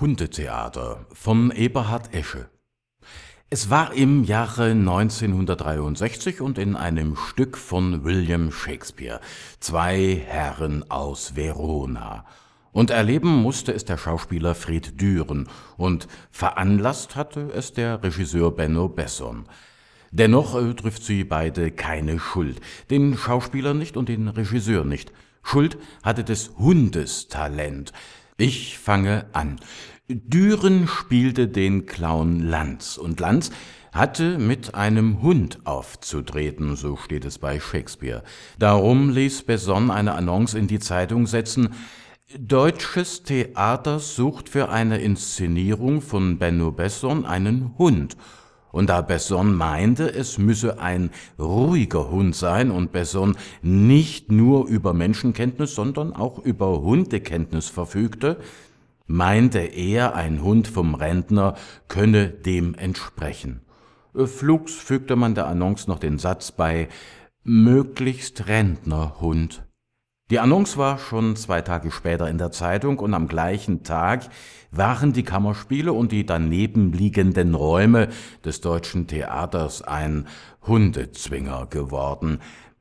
Hundetheater von Eberhard Esche Es war im Jahre 1963 und in einem Stück von William Shakespeare Zwei Herren aus Verona. Und erleben musste es der Schauspieler Fred Düren und veranlasst hatte es der Regisseur Benno Besson. Dennoch äh, trifft sie beide keine Schuld, den Schauspieler nicht und den Regisseur nicht. Schuld hatte des Hundes Talent. Ich fange an. Düren spielte den Clown Lanz und Lanz hatte mit einem Hund aufzutreten, so steht es bei Shakespeare. Darum ließ Besson eine Annonce in die Zeitung setzen, Deutsches Theater sucht für eine Inszenierung von Benno Besson einen Hund. Und da Besson meinte, es müsse ein ruhiger Hund sein und Besson nicht nur über Menschenkenntnis, sondern auch über Hundekenntnis verfügte, meinte er, ein Hund vom Rentner könne dem entsprechen. Flugs fügte man der Annonce noch den Satz bei möglichst Rentnerhund. Die Annonce war schon zwei Tage später in der Zeitung und am gleichen Tag waren die Kammerspiele und die daneben liegenden Räume des Deutschen Theaters ein Hundezwinger geworden.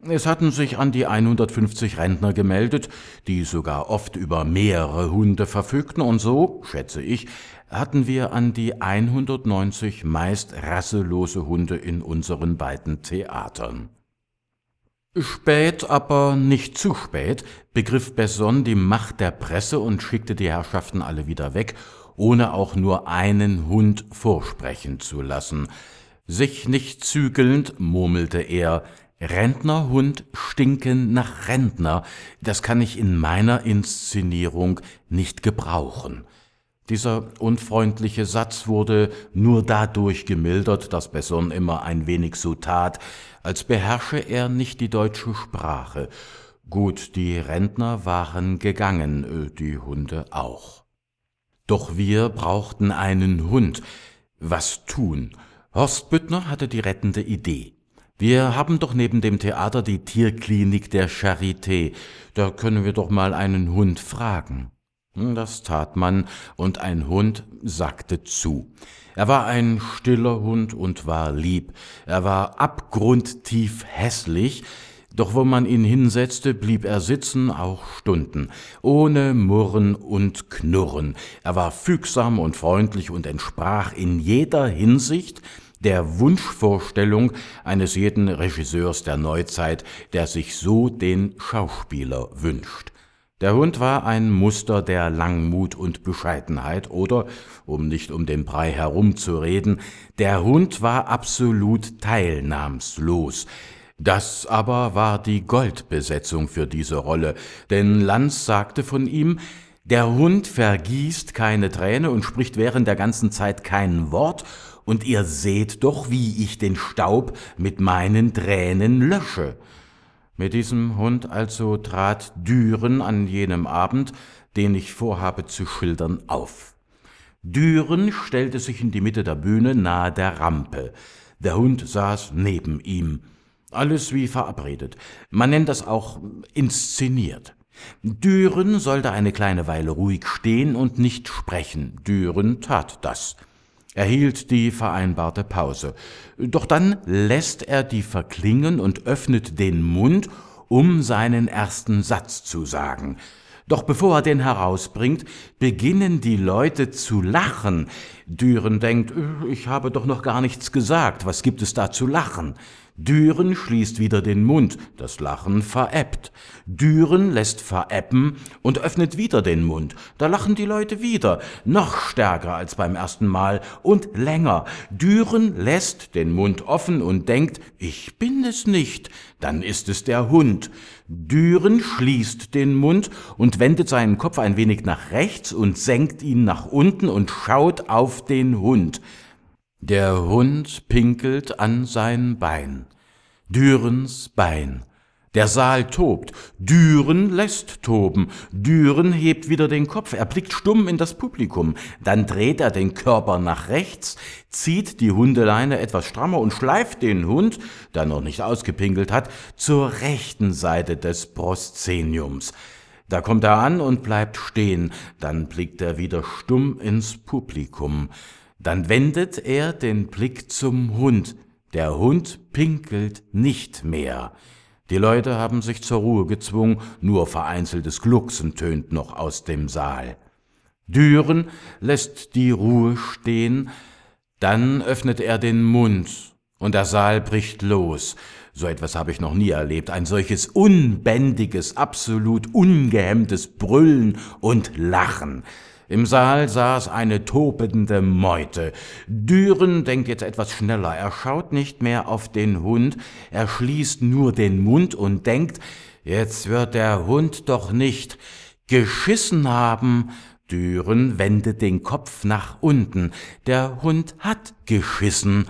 Es hatten sich an die 150 Rentner gemeldet, die sogar oft über mehrere Hunde verfügten, und so, schätze ich, hatten wir an die 190 meist rasselose Hunde in unseren beiden Theatern. Spät, aber nicht zu spät, begriff Besson die Macht der Presse und schickte die Herrschaften alle wieder weg, ohne auch nur einen Hund vorsprechen zu lassen. Sich nicht zügelnd, murmelte er, Rentnerhund stinken nach Rentner, das kann ich in meiner Inszenierung nicht gebrauchen. Dieser unfreundliche Satz wurde nur dadurch gemildert, dass Besson immer ein wenig so tat, als beherrsche er nicht die deutsche Sprache. Gut, die Rentner waren gegangen, äh, die Hunde auch. Doch wir brauchten einen Hund. Was tun? Horst Büttner hatte die rettende Idee. Wir haben doch neben dem Theater die Tierklinik der Charité. Da können wir doch mal einen Hund fragen. Das tat man, und ein Hund sagte zu. Er war ein stiller Hund und war lieb. Er war abgrundtief hässlich, doch wo man ihn hinsetzte, blieb er sitzen, auch Stunden, ohne Murren und Knurren. Er war fügsam und freundlich und entsprach in jeder Hinsicht der Wunschvorstellung eines jeden Regisseurs der Neuzeit, der sich so den Schauspieler wünscht. Der Hund war ein Muster der Langmut und Bescheidenheit oder, um nicht um den Brei herumzureden, der Hund war absolut teilnahmslos. Das aber war die Goldbesetzung für diese Rolle, denn Lanz sagte von ihm, der Hund vergießt keine Träne und spricht während der ganzen Zeit kein Wort, und ihr seht doch, wie ich den Staub mit meinen Tränen lösche. Mit diesem Hund also trat Düren an jenem Abend, den ich vorhabe zu schildern, auf. Düren stellte sich in die Mitte der Bühne nahe der Rampe. Der Hund saß neben ihm. Alles wie verabredet. Man nennt das auch inszeniert. Düren sollte eine kleine Weile ruhig stehen und nicht sprechen. Düren tat das. Er hielt die vereinbarte Pause. Doch dann lässt er die verklingen und öffnet den Mund, um seinen ersten Satz zu sagen. Doch bevor er den herausbringt, beginnen die Leute zu lachen. Düren denkt, ich habe doch noch gar nichts gesagt, was gibt es da zu lachen? Düren schließt wieder den Mund, das Lachen verebbt. Düren lässt verebben und öffnet wieder den Mund. Da lachen die Leute wieder, noch stärker als beim ersten Mal und länger. Düren lässt den Mund offen und denkt, ich bin es nicht, dann ist es der Hund. Düren schließt den Mund und wendet seinen Kopf ein wenig nach rechts und senkt ihn nach unten und schaut auf den Hund. Der Hund pinkelt an sein Bein. Dürens Bein. Der Saal tobt. Düren lässt toben. Düren hebt wieder den Kopf. Er blickt stumm in das Publikum. Dann dreht er den Körper nach rechts, zieht die Hundeleine etwas strammer und schleift den Hund, der noch nicht ausgepinkelt hat, zur rechten Seite des Proszeniums. Da kommt er an und bleibt stehen, dann blickt er wieder stumm ins Publikum. Dann wendet er den Blick zum Hund. Der Hund pinkelt nicht mehr. Die Leute haben sich zur Ruhe gezwungen, nur vereinzeltes Glucksen tönt noch aus dem Saal. Düren lässt die Ruhe stehen, dann öffnet er den Mund und der Saal bricht los. So etwas habe ich noch nie erlebt. Ein solches unbändiges, absolut ungehemmtes Brüllen und Lachen. Im Saal saß eine tobende Meute. Düren denkt jetzt etwas schneller. Er schaut nicht mehr auf den Hund, er schließt nur den Mund und denkt, jetzt wird der Hund doch nicht geschissen haben. Düren wendet den Kopf nach unten. Der Hund hat geschissen.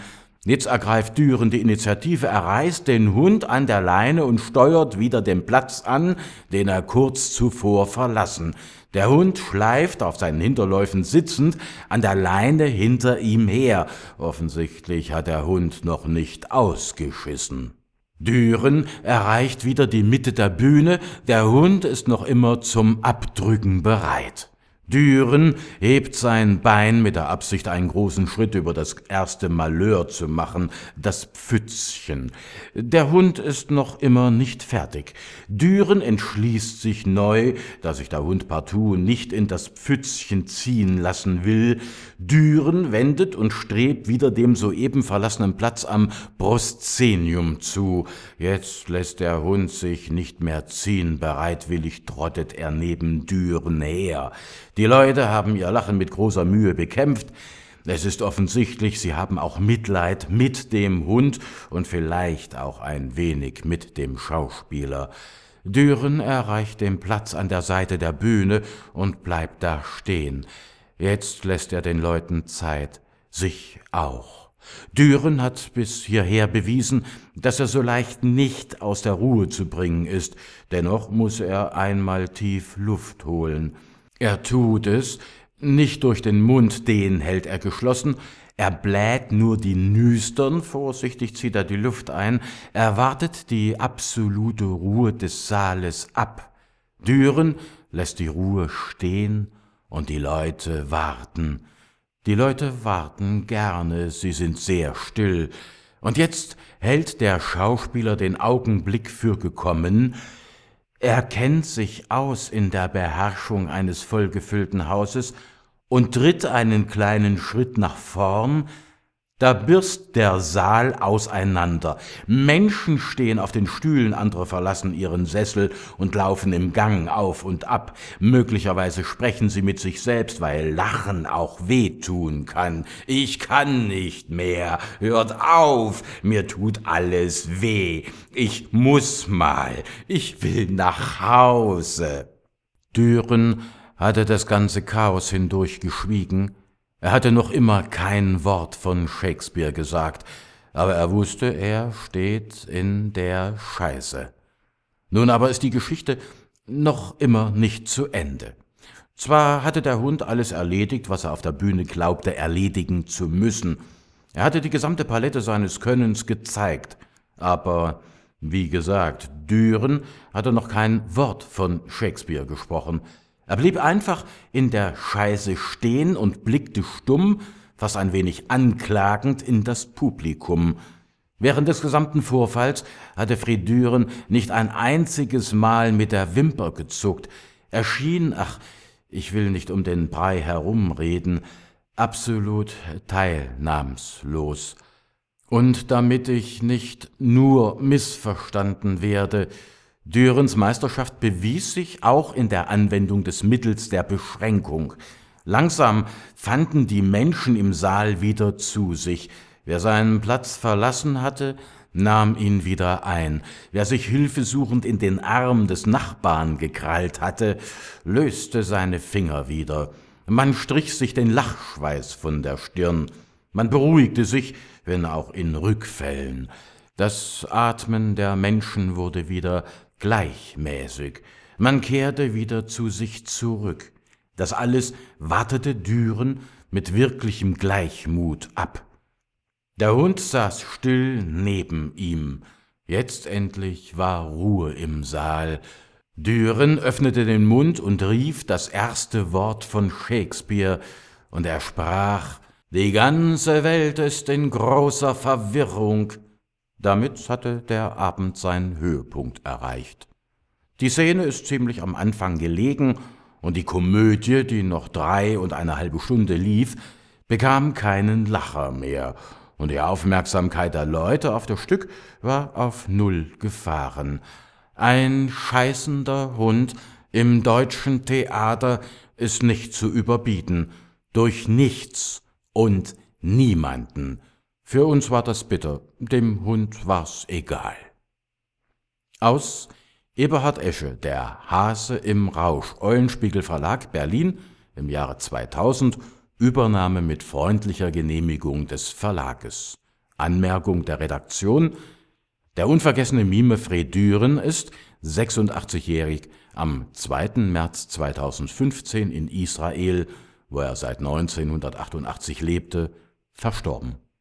Jetzt ergreift Düren die Initiative, er reißt den Hund an der Leine und steuert wieder den Platz an, den er kurz zuvor verlassen. Der Hund schleift auf seinen Hinterläufen sitzend an der Leine hinter ihm her. Offensichtlich hat der Hund noch nicht ausgeschissen. Düren erreicht wieder die Mitte der Bühne, der Hund ist noch immer zum Abdrücken bereit. Düren hebt sein Bein mit der Absicht, einen großen Schritt über das erste Malheur zu machen, das Pfützchen. Der Hund ist noch immer nicht fertig. Düren entschließt sich neu, da sich der Hund partout nicht in das Pfützchen ziehen lassen will. Düren wendet und strebt wieder dem soeben verlassenen Platz am Proscenium zu. Jetzt lässt der Hund sich nicht mehr ziehen, bereitwillig trottet er neben Düren her. Die Leute haben ihr Lachen mit großer Mühe bekämpft. Es ist offensichtlich, sie haben auch Mitleid mit dem Hund und vielleicht auch ein wenig mit dem Schauspieler. Düren erreicht den Platz an der Seite der Bühne und bleibt da stehen. Jetzt lässt er den Leuten Zeit, sich auch. Düren hat bis hierher bewiesen, dass er so leicht nicht aus der Ruhe zu bringen ist, dennoch muss er einmal tief Luft holen. Er tut es, nicht durch den Mund, den hält er geschlossen, er bläht nur die Nüstern, vorsichtig zieht er die Luft ein, er wartet die absolute Ruhe des Saales ab. Düren lässt die Ruhe stehen und die Leute warten. Die Leute warten gerne, sie sind sehr still. Und jetzt hält der Schauspieler den Augenblick für gekommen, er kennt sich aus in der Beherrschung eines vollgefüllten Hauses und tritt einen kleinen Schritt nach vorn, da birst der Saal auseinander. Menschen stehen auf den Stühlen, andere verlassen ihren Sessel und laufen im Gang auf und ab. Möglicherweise sprechen sie mit sich selbst, weil Lachen auch wehtun kann. Ich kann nicht mehr. Hört auf. Mir tut alles weh. Ich muss mal. Ich will nach Hause. Düren hatte das ganze Chaos hindurch geschwiegen, er hatte noch immer kein Wort von Shakespeare gesagt, aber er wusste, er steht in der Scheiße. Nun aber ist die Geschichte noch immer nicht zu Ende. Zwar hatte der Hund alles erledigt, was er auf der Bühne glaubte erledigen zu müssen. Er hatte die gesamte Palette seines Könnens gezeigt, aber wie gesagt, Düren hatte noch kein Wort von Shakespeare gesprochen. Er blieb einfach in der Scheiße stehen und blickte stumm, fast ein wenig anklagend in das Publikum. Während des gesamten Vorfalls hatte Fridüren nicht ein einziges Mal mit der Wimper gezuckt. Er schien, ach, ich will nicht um den Brei herumreden, absolut teilnahmslos. Und damit ich nicht nur missverstanden werde, Dürens Meisterschaft bewies sich auch in der Anwendung des Mittels der Beschränkung. Langsam fanden die Menschen im Saal wieder zu sich. Wer seinen Platz verlassen hatte, nahm ihn wieder ein. Wer sich hilfesuchend in den Arm des Nachbarn gekrallt hatte, löste seine Finger wieder. Man strich sich den Lachschweiß von der Stirn. Man beruhigte sich, wenn auch in Rückfällen. Das Atmen der Menschen wurde wieder gleichmäßig. Man kehrte wieder zu sich zurück. Das alles wartete Düren mit wirklichem Gleichmut ab. Der Hund saß still neben ihm. Jetzt endlich war Ruhe im Saal. Düren öffnete den Mund und rief das erste Wort von Shakespeare, und er sprach Die ganze Welt ist in großer Verwirrung. Damit hatte der Abend seinen Höhepunkt erreicht. Die Szene ist ziemlich am Anfang gelegen, und die Komödie, die noch drei und eine halbe Stunde lief, bekam keinen Lacher mehr, und die Aufmerksamkeit der Leute auf das Stück war auf Null gefahren. Ein scheißender Hund im deutschen Theater ist nicht zu überbieten, durch nichts und niemanden. Für uns war das bitter, dem Hund war's egal. Aus Eberhard Esche, Der Hase im Rausch, Eulenspiegel Verlag, Berlin, im Jahre 2000, Übernahme mit freundlicher Genehmigung des Verlages. Anmerkung der Redaktion, der unvergessene Mime Fred Düren ist, 86-jährig, am 2. März 2015 in Israel, wo er seit 1988 lebte, verstorben